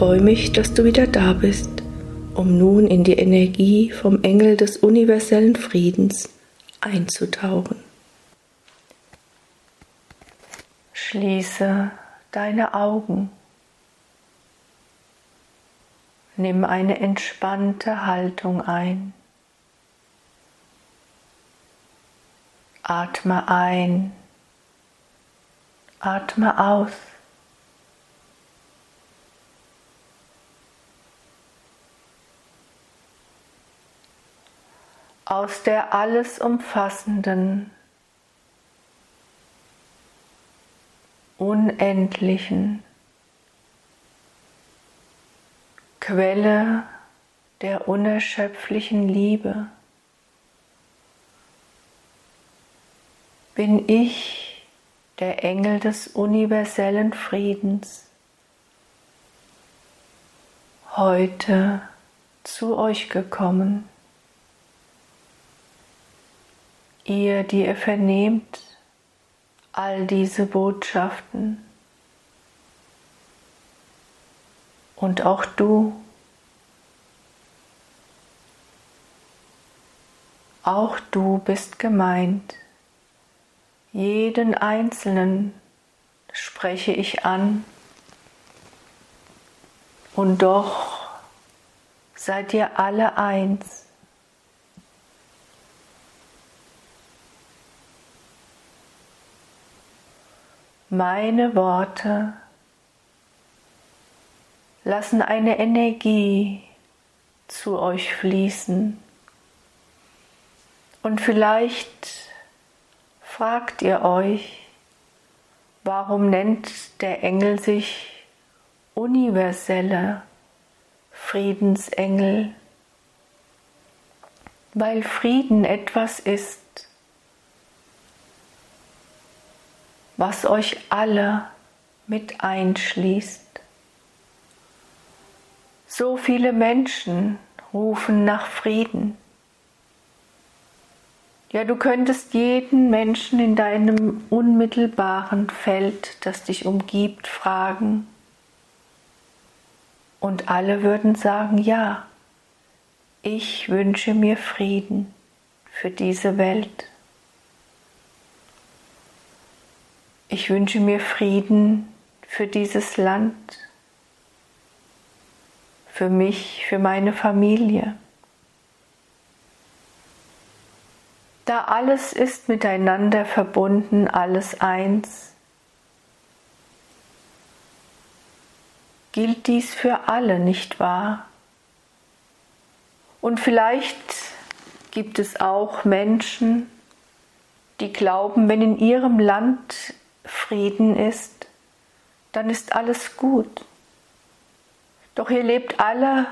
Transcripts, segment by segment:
freue mich, dass du wieder da bist, um nun in die Energie vom Engel des universellen Friedens einzutauchen. Schließe deine Augen. Nimm eine entspannte Haltung ein. Atme ein, atme aus. Aus der alles umfassenden, unendlichen. Quelle der unerschöpflichen Liebe. Bin ich der Engel des universellen Friedens? Heute zu euch gekommen. Ihr, die ihr vernehmt all diese Botschaften, Und auch du, auch du bist gemeint. Jeden Einzelnen spreche ich an. Und doch seid ihr alle eins. Meine Worte lassen eine Energie zu euch fließen. Und vielleicht fragt ihr euch, warum nennt der Engel sich universelle Friedensengel? Weil Frieden etwas ist, was euch alle mit einschließt. So viele Menschen rufen nach Frieden. Ja, du könntest jeden Menschen in deinem unmittelbaren Feld, das dich umgibt, fragen. Und alle würden sagen, ja, ich wünsche mir Frieden für diese Welt. Ich wünsche mir Frieden für dieses Land für mich, für meine Familie. Da alles ist miteinander verbunden, alles eins, gilt dies für alle, nicht wahr? Und vielleicht gibt es auch Menschen, die glauben, wenn in ihrem Land Frieden ist, dann ist alles gut. Doch ihr lebt alle,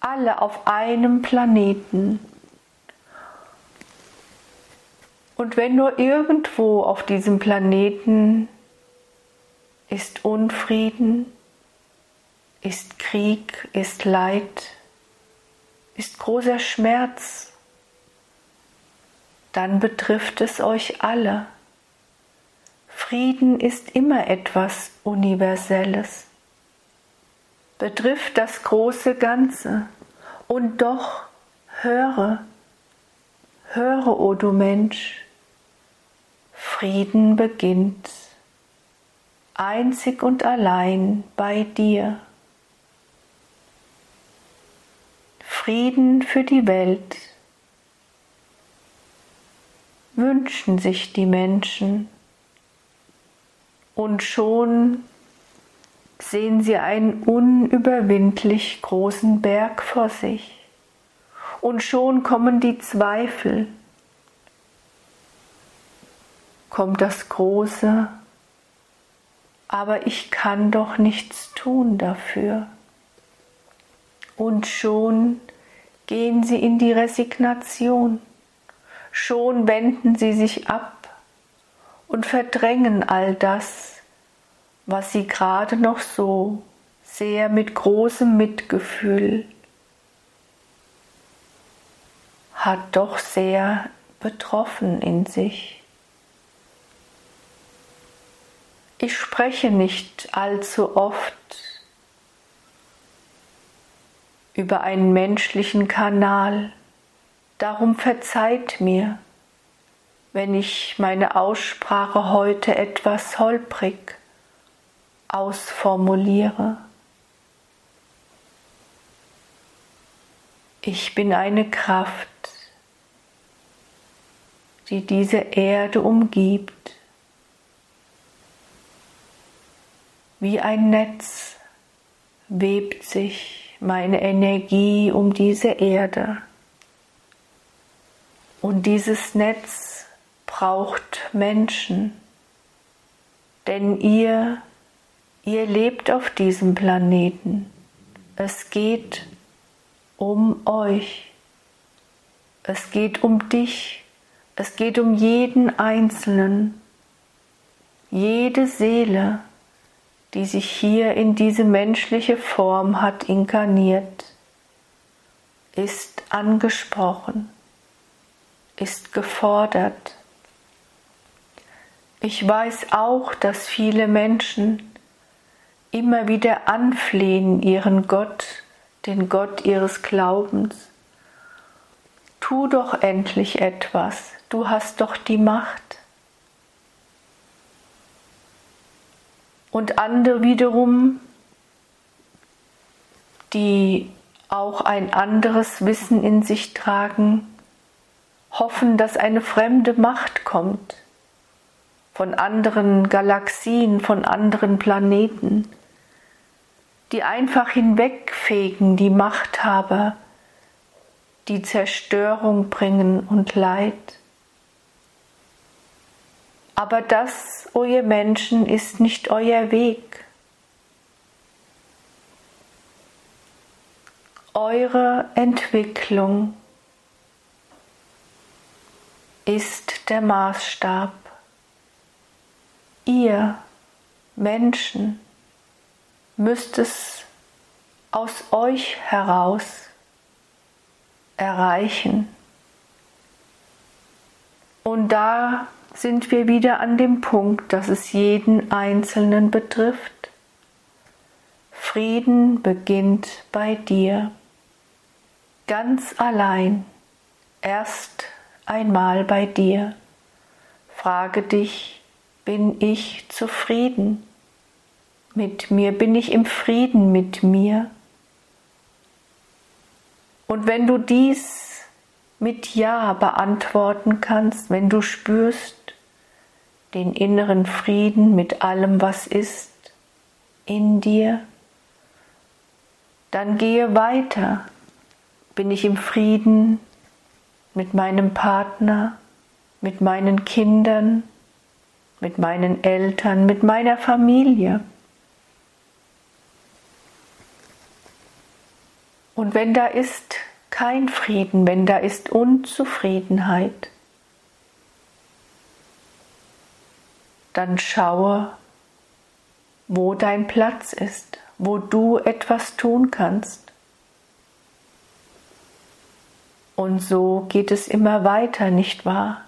alle auf einem Planeten. Und wenn nur irgendwo auf diesem Planeten ist Unfrieden, ist Krieg, ist Leid, ist großer Schmerz, dann betrifft es euch alle. Frieden ist immer etwas Universelles betrifft das große Ganze. Und doch höre, höre, o oh du Mensch, Frieden beginnt einzig und allein bei dir. Frieden für die Welt wünschen sich die Menschen und schon sehen sie einen unüberwindlich großen Berg vor sich. Und schon kommen die Zweifel, kommt das Große, aber ich kann doch nichts tun dafür. Und schon gehen sie in die Resignation, schon wenden sie sich ab und verdrängen all das, was sie gerade noch so sehr mit großem Mitgefühl hat doch sehr betroffen in sich. Ich spreche nicht allzu oft über einen menschlichen Kanal. Darum verzeiht mir, wenn ich meine Aussprache heute etwas holprig ausformuliere. Ich bin eine Kraft, die diese Erde umgibt, wie ein Netz webt sich meine Energie um diese Erde. Und dieses Netz braucht Menschen, denn ihr, ihr lebt auf diesem Planeten. Es geht um euch. Es geht um dich. Es geht um jeden Einzelnen. Jede Seele, die sich hier in diese menschliche Form hat inkarniert, ist angesprochen, ist gefordert. Ich weiß auch, dass viele Menschen immer wieder anflehen ihren Gott, den Gott ihres Glaubens. Tu doch endlich etwas, du hast doch die Macht. Und andere wiederum, die auch ein anderes Wissen in sich tragen, hoffen, dass eine fremde Macht kommt von anderen Galaxien, von anderen Planeten, die einfach hinwegfegen die Machthaber, die Zerstörung bringen und Leid. Aber das, o ihr Menschen, ist nicht euer Weg. Eure Entwicklung ist der Maßstab. Ihr Menschen müsst es aus euch heraus erreichen. Und da sind wir wieder an dem Punkt, dass es jeden Einzelnen betrifft. Frieden beginnt bei dir, ganz allein, erst einmal bei dir. Frage dich, bin ich zufrieden? mit mir? Bin ich im Frieden mit mir? Und wenn du dies mit Ja beantworten kannst, wenn du spürst den inneren Frieden mit allem, was ist in dir, dann gehe weiter. Bin ich im Frieden mit meinem Partner, mit meinen Kindern, mit meinen Eltern, mit meiner Familie? Und wenn da ist kein Frieden, wenn da ist Unzufriedenheit, dann schaue, wo dein Platz ist, wo du etwas tun kannst. Und so geht es immer weiter, nicht wahr?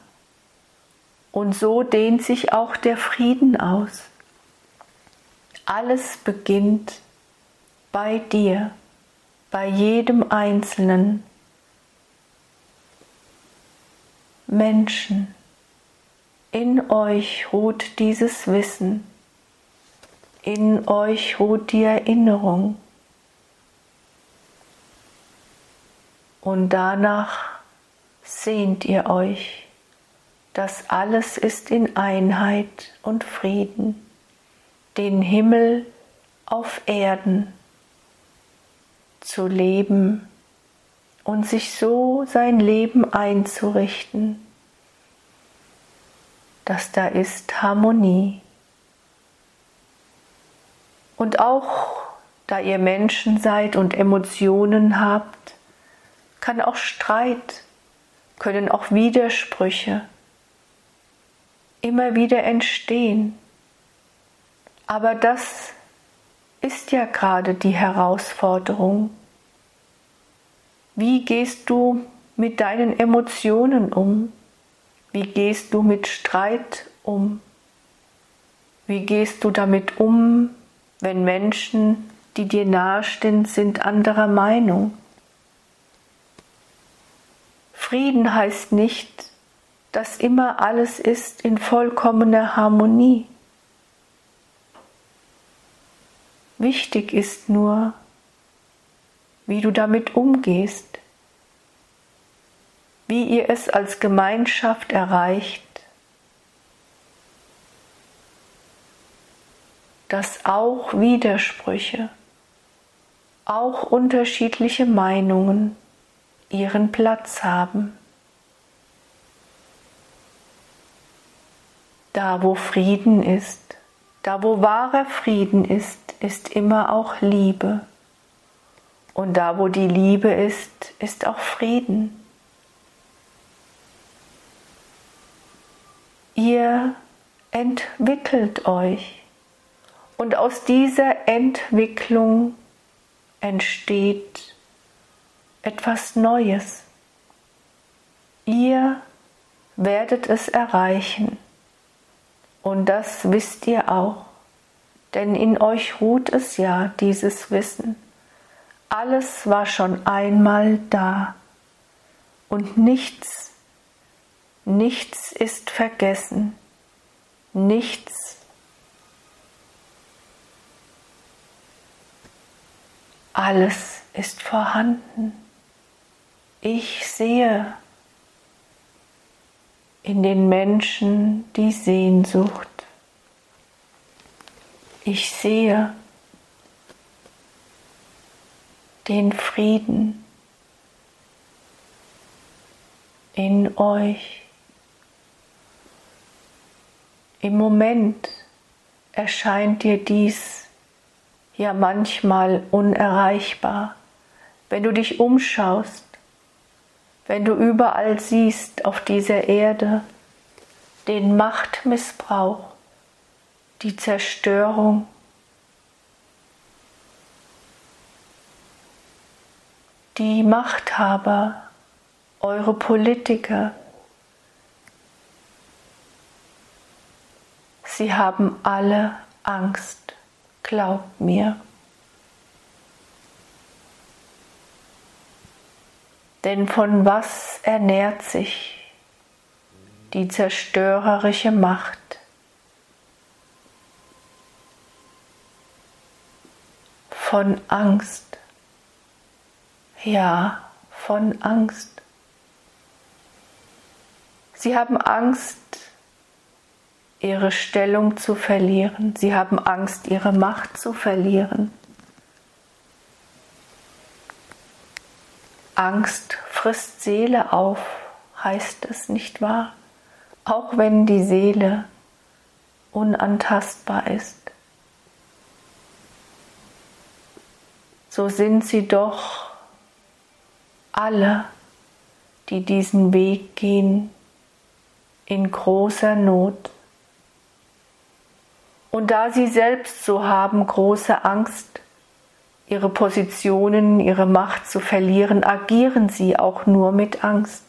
Und so dehnt sich auch der Frieden aus. Alles beginnt bei dir bei jedem einzelnen Menschen. In euch ruht dieses Wissen, in euch ruht die Erinnerung. Und danach sehnt ihr euch, dass alles ist in Einheit und Frieden, den Himmel auf Erden zu leben und sich so sein Leben einzurichten, dass da ist Harmonie. Und auch da ihr Menschen seid und Emotionen habt, kann auch Streit, können auch Widersprüche immer wieder entstehen. Aber das ist ja gerade die Herausforderung. Wie gehst du mit deinen Emotionen um? Wie gehst du mit Streit um? Wie gehst du damit um, wenn Menschen, die dir nahestehen, sind anderer Meinung? Frieden heißt nicht, dass immer alles ist in vollkommener Harmonie. Wichtig ist nur, wie du damit umgehst, wie ihr es als Gemeinschaft erreicht, dass auch Widersprüche, auch unterschiedliche Meinungen ihren Platz haben. Da wo Frieden ist, da wo wahrer Frieden ist, ist immer auch Liebe. Und da wo die Liebe ist, ist auch Frieden. Ihr entwickelt euch und aus dieser Entwicklung entsteht etwas Neues. Ihr werdet es erreichen. Und das wisst ihr auch, denn in euch ruht es ja, dieses Wissen. Alles war schon einmal da und nichts, nichts ist vergessen, nichts alles ist vorhanden. Ich sehe in den Menschen die Sehnsucht. Ich sehe den Frieden in euch. Im Moment erscheint dir dies ja manchmal unerreichbar, wenn du dich umschaust wenn du überall siehst auf dieser Erde den Machtmissbrauch, die Zerstörung, die Machthaber, eure Politiker, sie haben alle Angst, glaubt mir. Denn von was ernährt sich die zerstörerische Macht? Von Angst. Ja, von Angst. Sie haben Angst, ihre Stellung zu verlieren. Sie haben Angst, ihre Macht zu verlieren. Angst frisst Seele auf, heißt es nicht wahr? Auch wenn die Seele unantastbar ist. So sind sie doch alle, die diesen Weg gehen, in großer Not. Und da sie selbst so haben große Angst, ihre Positionen, ihre Macht zu verlieren, agieren sie auch nur mit Angst.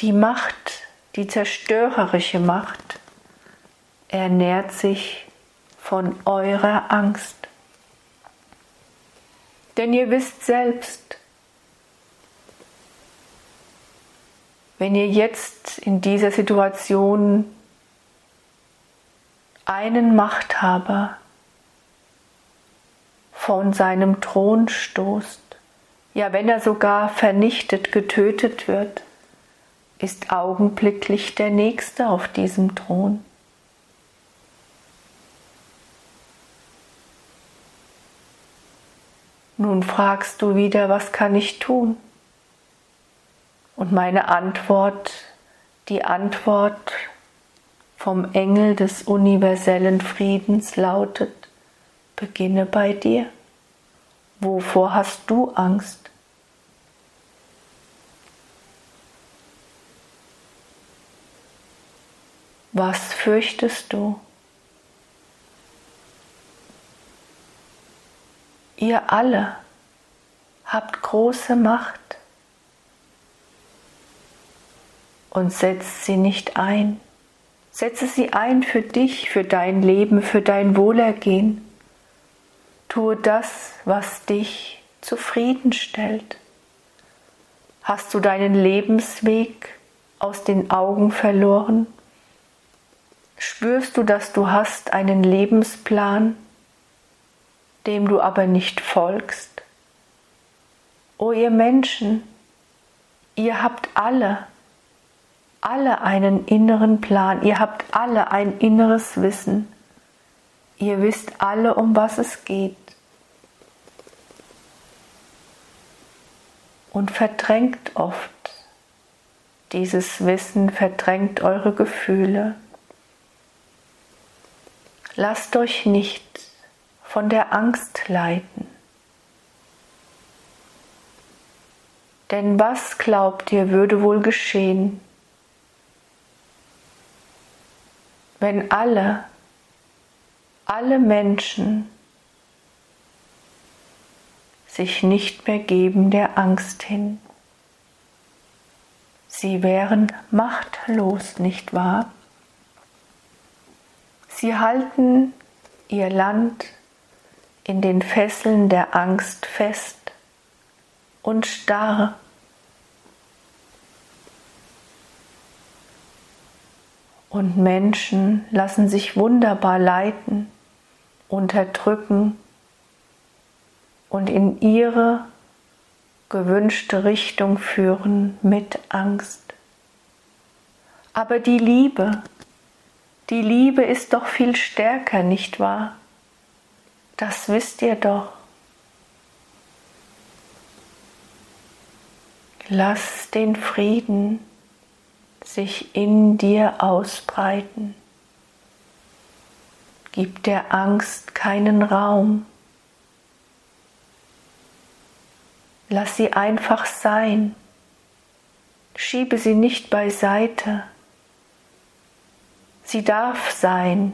Die Macht, die zerstörerische Macht, ernährt sich von eurer Angst. Denn ihr wisst selbst, wenn ihr jetzt in dieser Situation einen Machthaber von seinem Thron stoßt, ja wenn er sogar vernichtet, getötet wird, ist augenblicklich der Nächste auf diesem Thron. Nun fragst du wieder, was kann ich tun? Und meine Antwort, die Antwort vom Engel des universellen Friedens lautet, Beginne bei dir. Wovor hast du Angst? Was fürchtest du? Ihr alle habt große Macht und setzt sie nicht ein. Setze sie ein für dich, für dein Leben, für dein Wohlergehen. Tue das, was dich zufriedenstellt. Hast du deinen Lebensweg aus den Augen verloren? Spürst du, dass du hast einen Lebensplan, dem du aber nicht folgst? O ihr Menschen, ihr habt alle, alle einen inneren Plan, ihr habt alle ein inneres Wissen, ihr wisst alle, um was es geht. Und verdrängt oft dieses Wissen, verdrängt eure Gefühle. Lasst euch nicht von der Angst leiten. Denn was glaubt ihr würde wohl geschehen, wenn alle, alle Menschen sich nicht mehr geben der Angst hin? Sie wären machtlos, nicht wahr? Sie halten ihr Land in den Fesseln der Angst fest und starr. Und Menschen lassen sich wunderbar leiten, unterdrücken und in ihre gewünschte Richtung führen mit Angst. Aber die Liebe, die Liebe ist doch viel stärker, nicht wahr? Das wisst ihr doch. Lass den Frieden sich in dir ausbreiten. Gib der Angst keinen Raum. Lass sie einfach sein. Schiebe sie nicht beiseite. Sie darf sein,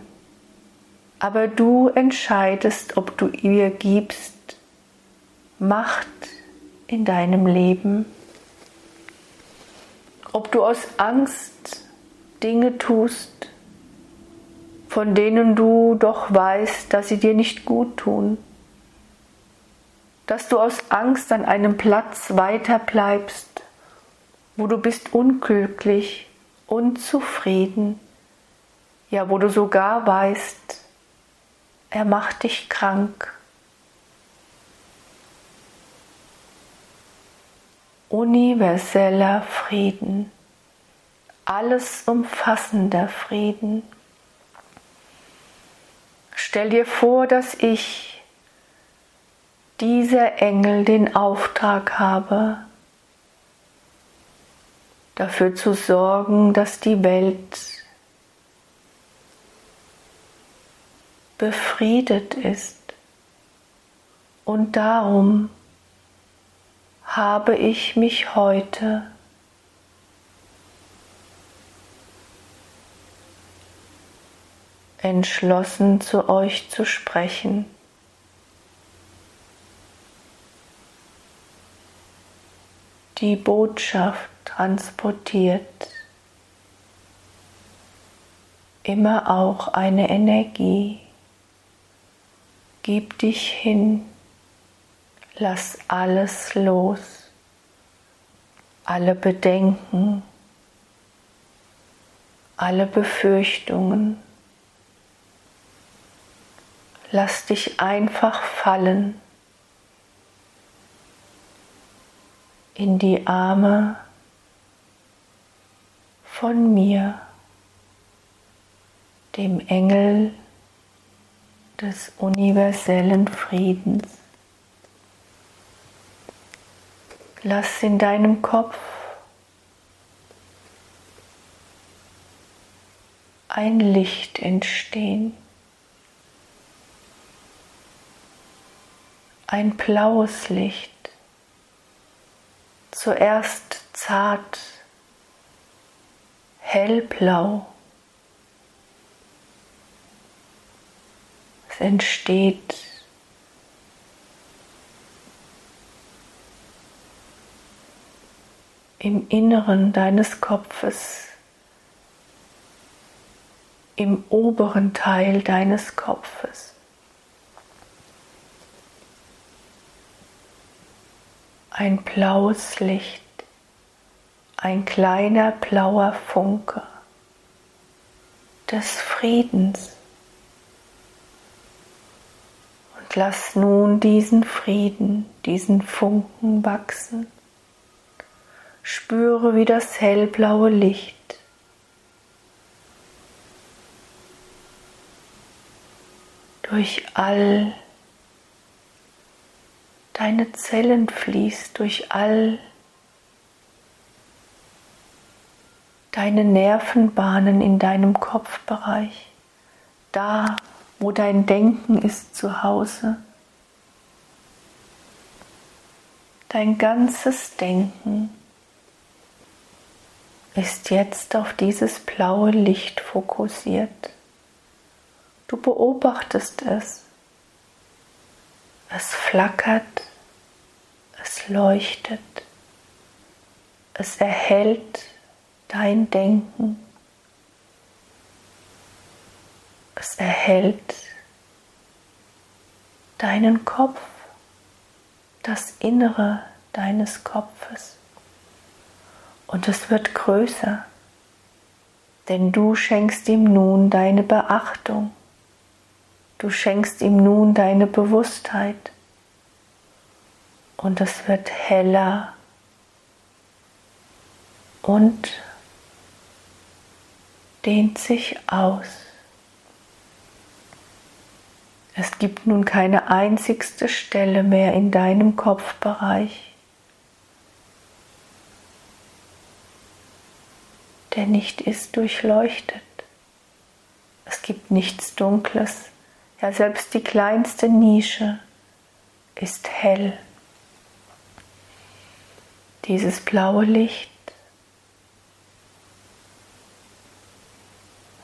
aber du entscheidest, ob du ihr gibst Macht in deinem Leben, ob du aus Angst Dinge tust, von denen du doch weißt, dass sie dir nicht gut tun, dass du aus Angst an einem Platz weiter bleibst, wo du bist unglücklich, unzufrieden, ja, wo du sogar weißt, er macht dich krank. Universeller Frieden, alles umfassender Frieden. Stell dir vor, dass ich, dieser Engel, den Auftrag habe, dafür zu sorgen, dass die Welt befriedet ist. Und darum habe ich mich heute entschlossen zu euch zu sprechen. Die Botschaft transportiert immer auch eine Energie. Gib dich hin, lass alles los, alle Bedenken, alle Befürchtungen. Lass dich einfach fallen in die Arme von mir, dem Engel des universellen Friedens. Lass in deinem Kopf ein Licht entstehen. Ein blaues Licht. Zuerst zart, hellblau Es entsteht im Inneren deines Kopfes, im oberen Teil deines Kopfes. Ein blaues Licht, ein kleiner blauer Funke des Friedens. Und lass nun diesen Frieden, diesen Funken wachsen. Spüre, wie das hellblaue Licht durch all deine Zellen fließt, durch all deine Nervenbahnen in deinem Kopfbereich, da wo dein Denken ist zu Hause. Dein ganzes Denken ist jetzt auf dieses blaue Licht fokussiert. Du beobachtest es. Es flackert, es leuchtet, es erhält dein Denken. Es erhält deinen Kopf, das Innere deines Kopfes. Und es wird größer, denn du schenkst ihm nun deine Beachtung. Du schenkst ihm nun deine Bewusstheit. Und es wird heller und dehnt sich aus. Es gibt nun keine einzigste Stelle mehr in deinem Kopfbereich, der nicht ist durchleuchtet. Es gibt nichts Dunkles. Ja, selbst die kleinste Nische ist hell. Dieses blaue Licht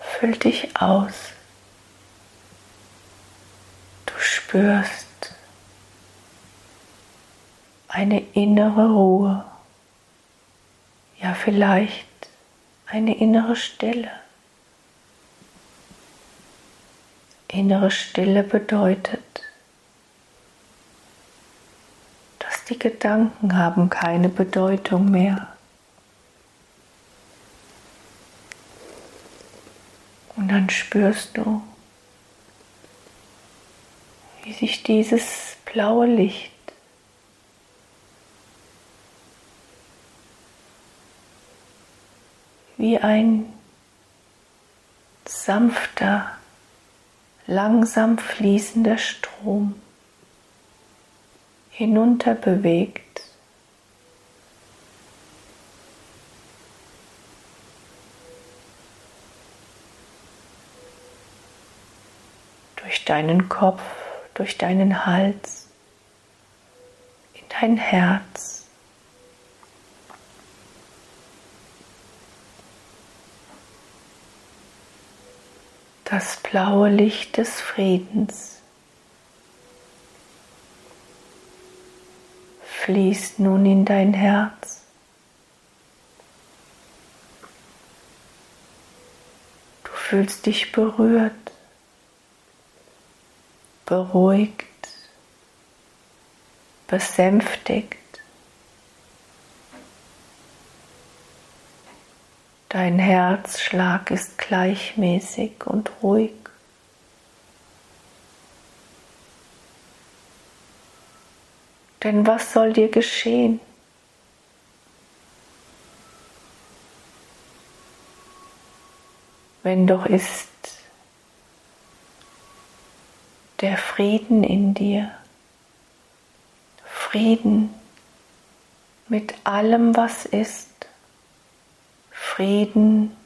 füllt dich aus. Du spürst eine innere Ruhe, ja vielleicht eine innere Stille. Innere Stille bedeutet, dass die Gedanken haben keine Bedeutung mehr. Und dann spürst du, wie sich dieses blaue Licht wie ein sanfter, langsam fließender Strom hinunter bewegt durch deinen Kopf, durch deinen Hals, in dein Herz. Das blaue Licht des Friedens fließt nun in dein Herz. Du fühlst dich berührt beruhigt, besänftigt. Dein Herzschlag ist gleichmäßig und ruhig. Denn was soll dir geschehen? Wenn doch ist der Frieden in dir. Frieden mit allem, was ist. Frieden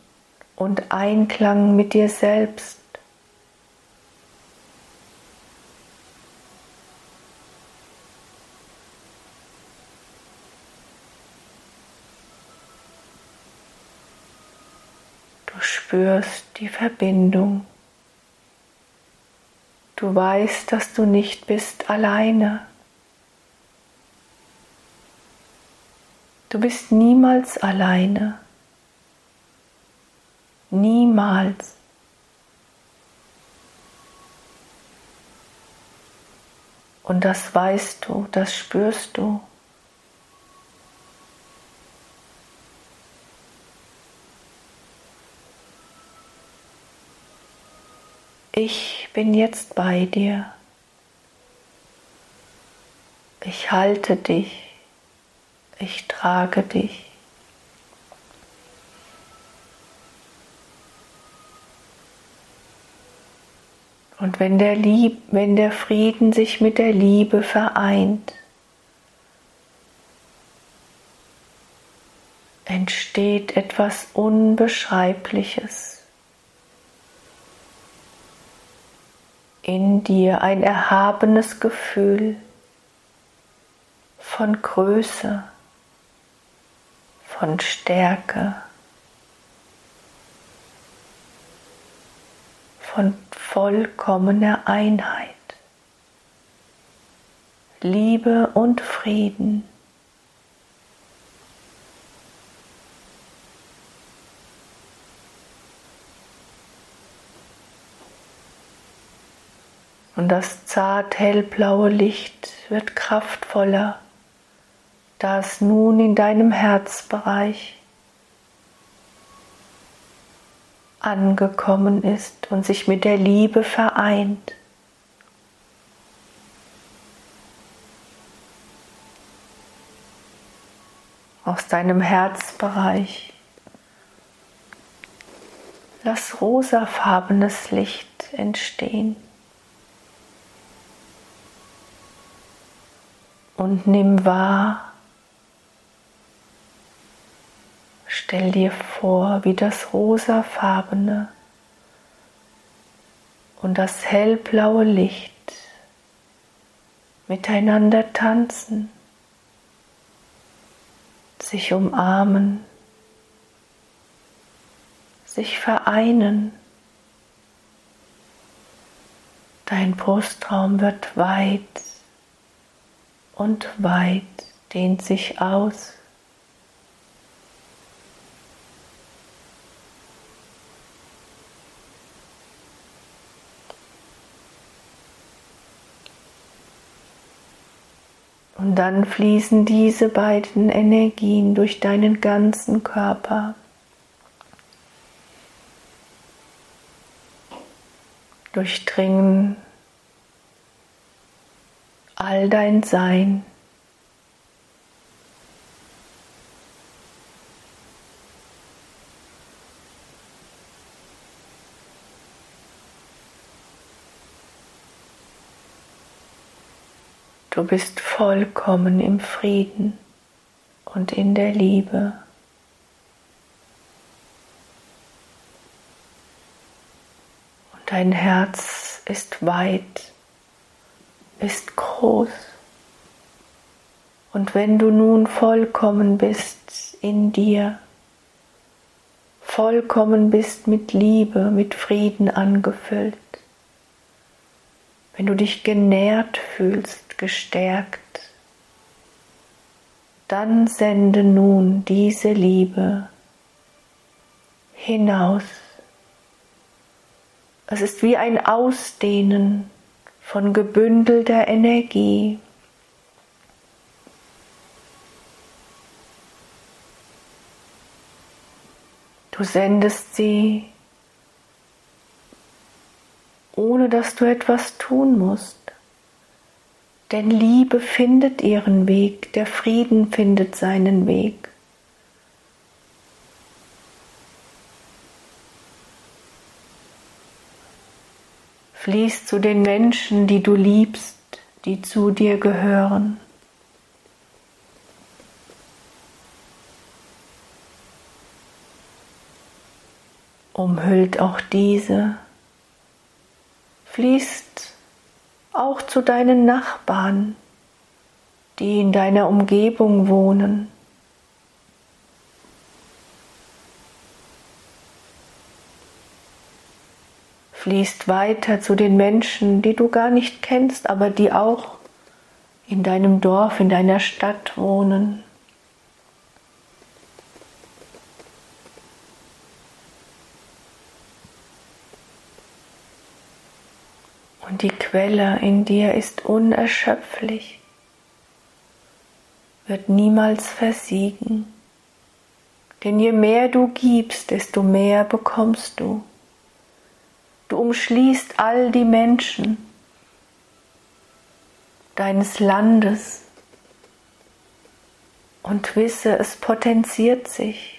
und Einklang mit dir selbst. Du spürst die Verbindung Du weißt, dass du nicht bist alleine. Du bist niemals alleine. Niemals. Und das weißt du, das spürst du. Ich bin jetzt bei dir. Ich halte dich. Ich trage dich. Und wenn der, Lieb, wenn der Frieden sich mit der Liebe vereint, entsteht etwas Unbeschreibliches. In dir ein erhabenes Gefühl von Größe, von Stärke, von vollkommener Einheit, Liebe und Frieden. Und das zart hellblaue Licht wird kraftvoller, da es nun in deinem Herzbereich angekommen ist und sich mit der Liebe vereint. Aus deinem Herzbereich lass rosafarbenes Licht entstehen. Und nimm wahr, Stell dir vor, wie das rosafarbene und das hellblaue Licht miteinander tanzen, sich umarmen, sich vereinen. Dein Brustraum wird weit und weit, dehnt sich aus. Dann fließen diese beiden Energien durch deinen ganzen Körper. Durchdringen all dein Sein. Bist vollkommen im Frieden und in der Liebe. Und dein Herz ist weit, ist groß. Und wenn du nun vollkommen bist in dir, vollkommen bist mit Liebe, mit Frieden angefüllt, wenn du dich genährt fühlst, gestärkt, dann sende nun diese Liebe hinaus. Es ist wie ein Ausdehnen von gebündelter Energie. Du sendest sie, ohne dass du etwas tun musst. Denn Liebe findet ihren Weg, der Frieden findet seinen Weg. Fließ zu den Menschen, die du liebst, die zu dir gehören. Umhüllt auch diese, fließt auch zu deinen Nachbarn, die in deiner Umgebung wohnen. Fließt weiter zu den Menschen, die du gar nicht kennst, aber die auch in deinem Dorf, in deiner Stadt wohnen. Und die Quelle in dir ist unerschöpflich, wird niemals versiegen. Denn je mehr du gibst, desto mehr bekommst du. Du umschließt all die Menschen deines Landes und wisse, es potenziert sich.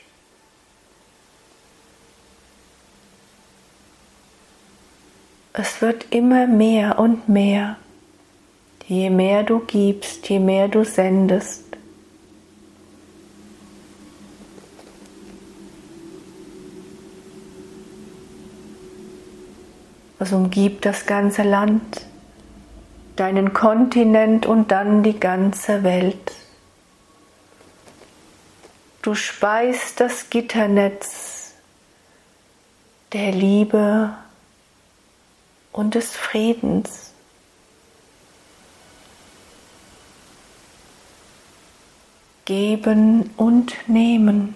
Es wird immer mehr und mehr. Je mehr du gibst, je mehr du sendest. Es umgibt das ganze Land, deinen Kontinent und dann die ganze Welt. Du speist das Gitternetz der Liebe und des Friedens. Geben und nehmen.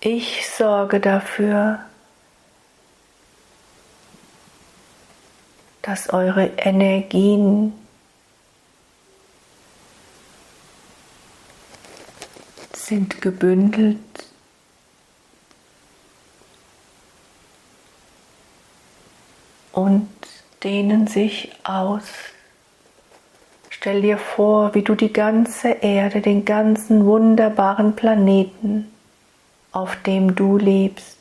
Ich sorge dafür, dass eure Energien sind gebündelt und dehnen sich aus. Stell dir vor, wie du die ganze Erde, den ganzen wunderbaren Planeten, auf dem du lebst,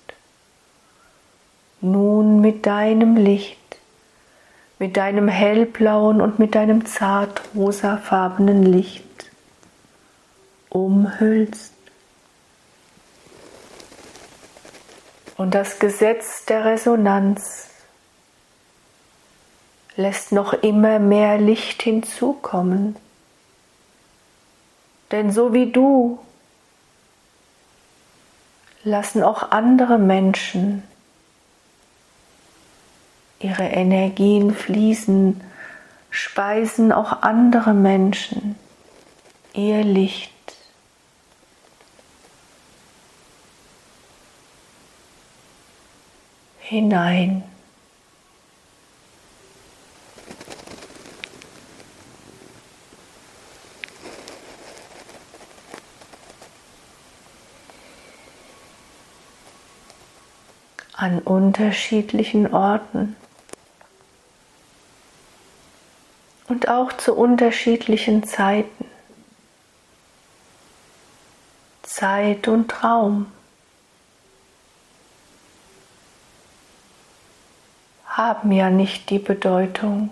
nun mit deinem Licht, mit deinem hellblauen und mit deinem zart rosafarbenen Licht umhüllst. Und das Gesetz der Resonanz lässt noch immer mehr Licht hinzukommen. Denn so wie du lassen auch andere Menschen ihre Energien fließen, speisen auch andere Menschen ihr Licht. hinein. An unterschiedlichen Orten und auch zu unterschiedlichen Zeiten. Zeit und Raum haben ja nicht die Bedeutung,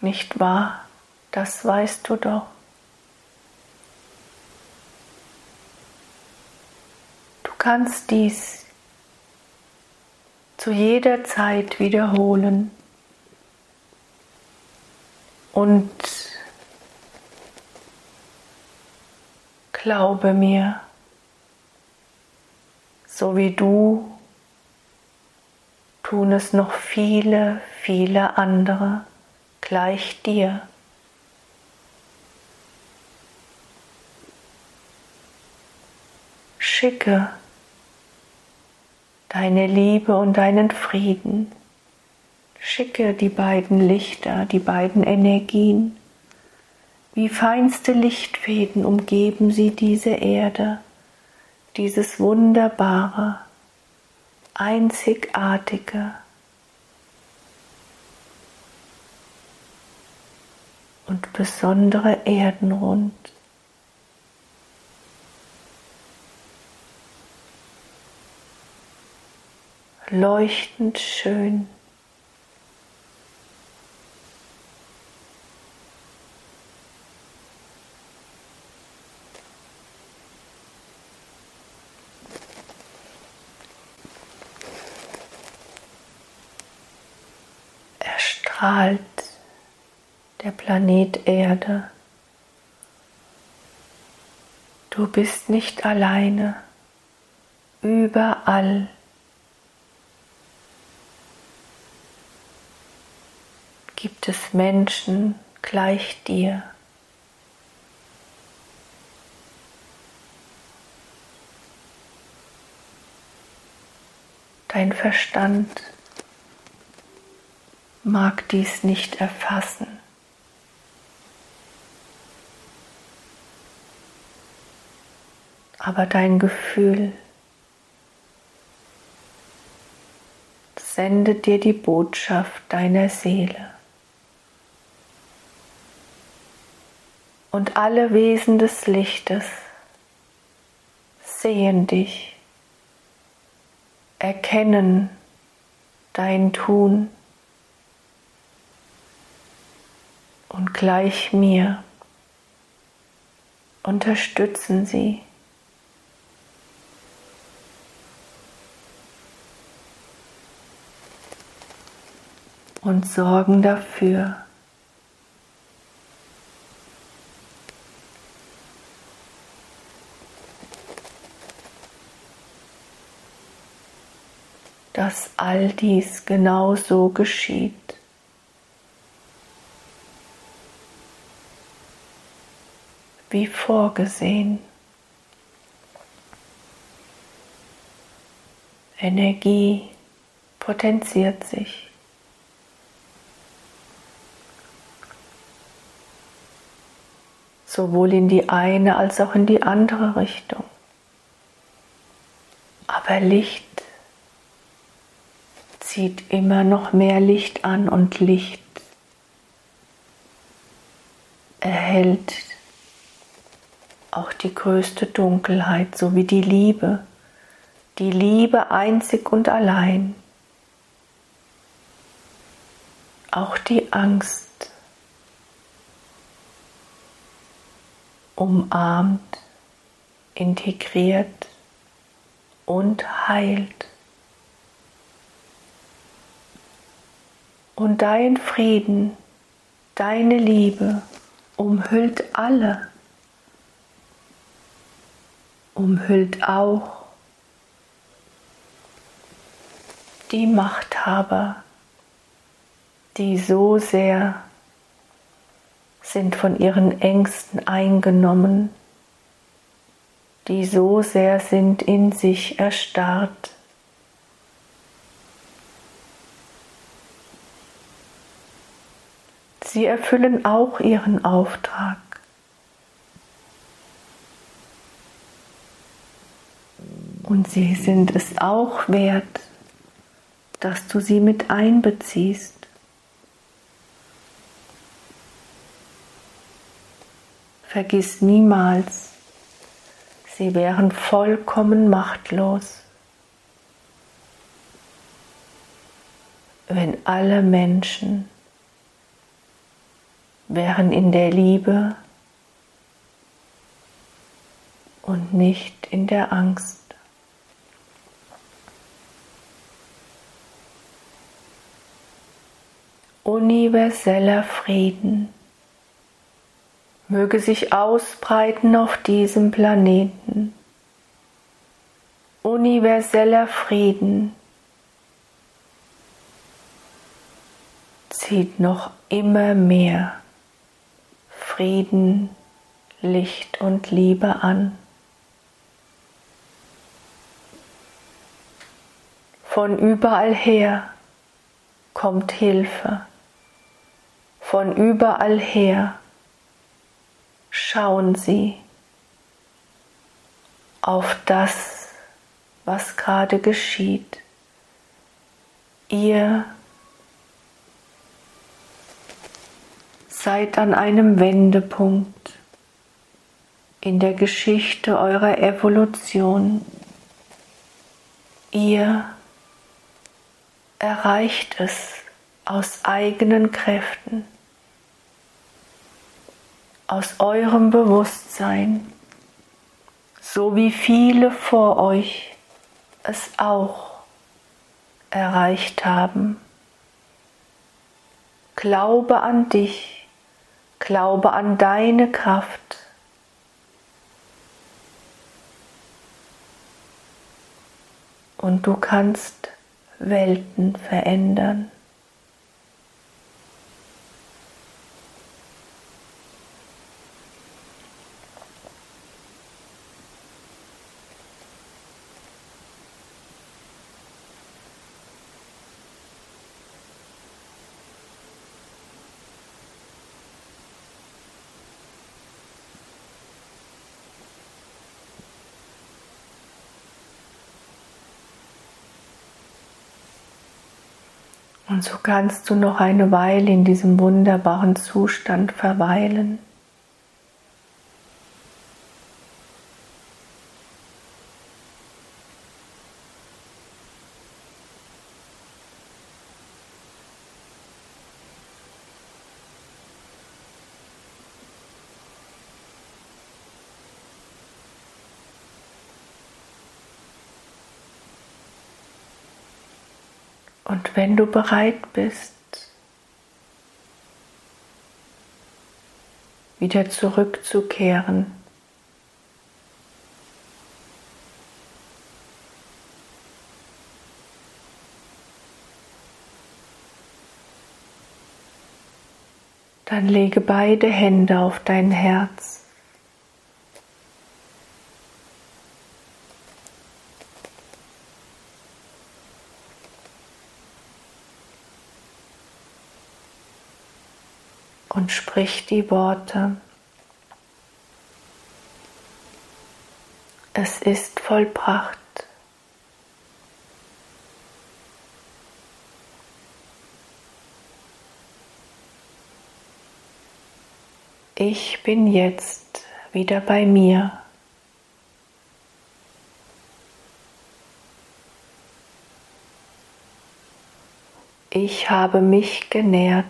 nicht wahr? Das weißt du doch. Du kannst dies zu jeder Zeit wiederholen. Und glaube mir, so wie du tun es noch viele, viele andere gleich dir. Schicke deine Liebe und deinen Frieden. Schicke die beiden Lichter, die beiden Energien. Wie feinste Lichtfäden umgeben sie diese Erde, dieses wunderbare, einzigartige und besondere Erdenrund. Leuchtend schön. erstrahlt der Planet Erde. Du bist nicht alleine. Überall gibt es Menschen gleich dir. Dein Verstand mag dies nicht erfassen. aber dein Gefühl sendet dir die Botschaft deiner Seele. Und alle Wesen des Lichtes sehen dich, erkennen dein Tun und gleich mir unterstützen sie. und sorgen dafür, dass all dies genau so geschieht. wie vorgesehen. Energie potenziert sich. sowohl in die eine als auch in die andere Richtung. Aber Licht zieht immer noch mehr Licht an und Licht erhält auch die größte Dunkelheit, so wie die Liebe, die Liebe einzig und allein, auch die Angst umarmt, integriert und heilt. Und dein Frieden, deine Liebe umhüllt alle, umhüllt auch die Machthaber, die so sehr sind von ihren Ängsten eingenommen, die so sehr sind in sich erstarrt. Sie erfüllen auch ihren Auftrag. Und sie sind es auch wert, dass du sie mit einbeziehst. Vergiss niemals, sie wären vollkommen machtlos, wenn alle Menschen wären in der Liebe und nicht in der Angst. Universeller Frieden möge sich ausbreiten auf diesem Planeten. Universeller Frieden zieht noch immer mehr Frieden, Licht und Liebe an. Von überall her kommt Hilfe. Von überall her schauen Sie auf das, was gerade geschieht. Ihr seid an einem Wendepunkt in der Geschichte eurer Evolution. Ihr erreicht es aus eigenen Kräften aus eurem Bewusstsein, so wie viele vor euch es auch erreicht haben. Glaube an dich, glaube an deine Kraft. Und du kannst Welten verändern. Und so kannst du noch eine Weile in diesem wunderbaren Zustand verweilen. Wenn du bereit bist, wieder zurückzukehren, dann lege beide Hände auf dein Herz. Und sprich die Worte. Es ist vollbracht. Ich bin jetzt wieder bei mir. Ich habe mich genährt.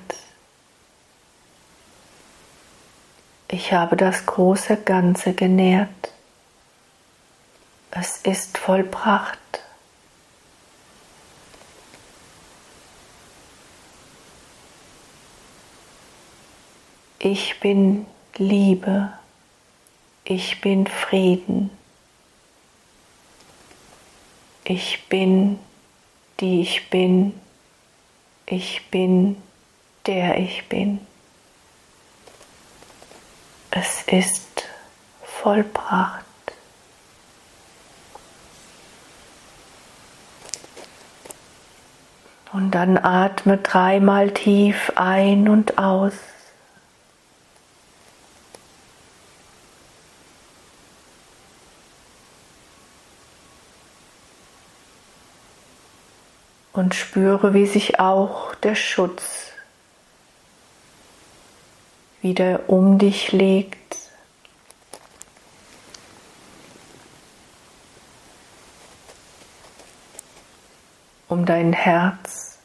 Ich habe das große Ganze genährt. Es ist vollbracht. Ich bin Liebe. Ich bin Frieden. Ich bin, die ich bin. Ich bin, der ich bin. Es ist vollbracht. Und dann atme dreimal tief ein und aus. Und spüre, wie sich auch der Schutz wieder um dich legt. Um dein Herz,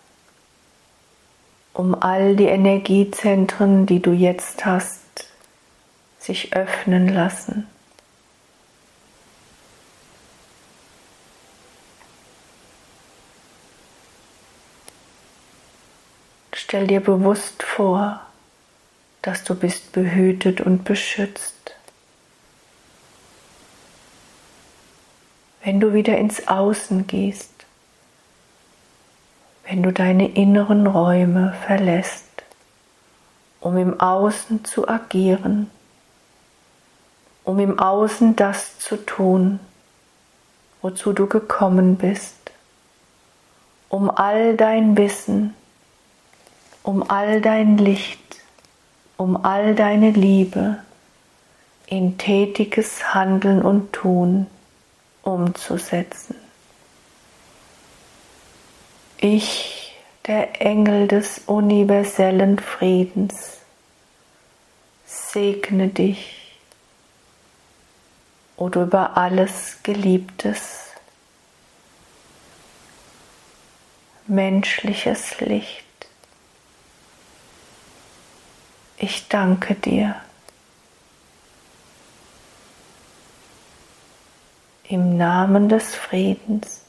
um all die Energiezentren, die du jetzt hast, sich öffnen lassen. Stell dir bewusst vor, dass du bist behütet und beschützt. Wenn du wieder ins Außen gehst, wenn du deine inneren Räume verlässt, um im Außen zu agieren, um im Außen das zu tun, wozu du gekommen bist, um all dein Wissen, um all dein Licht um all deine Liebe in tätiges Handeln und Tun umzusetzen. Ich, der Engel des universellen Friedens, segne dich, o du über alles Geliebtes, menschliches Licht. Ich danke dir. Im Namen des Friedens,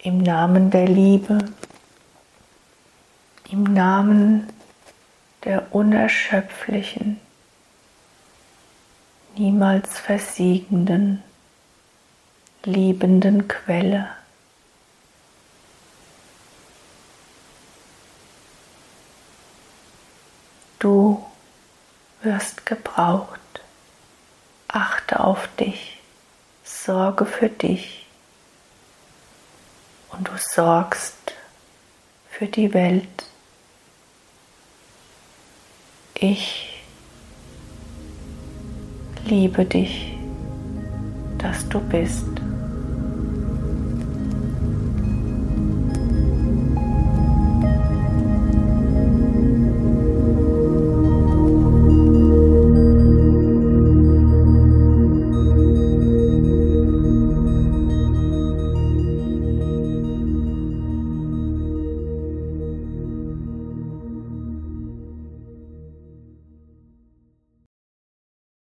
im Namen der Liebe, im Namen der unerschöpflichen, niemals versiegenden, liebenden Quelle. Du wirst gebraucht. Achte auf dich. Sorge für dich. Und du sorgst für die Welt. Ich liebe dich, dass du bist.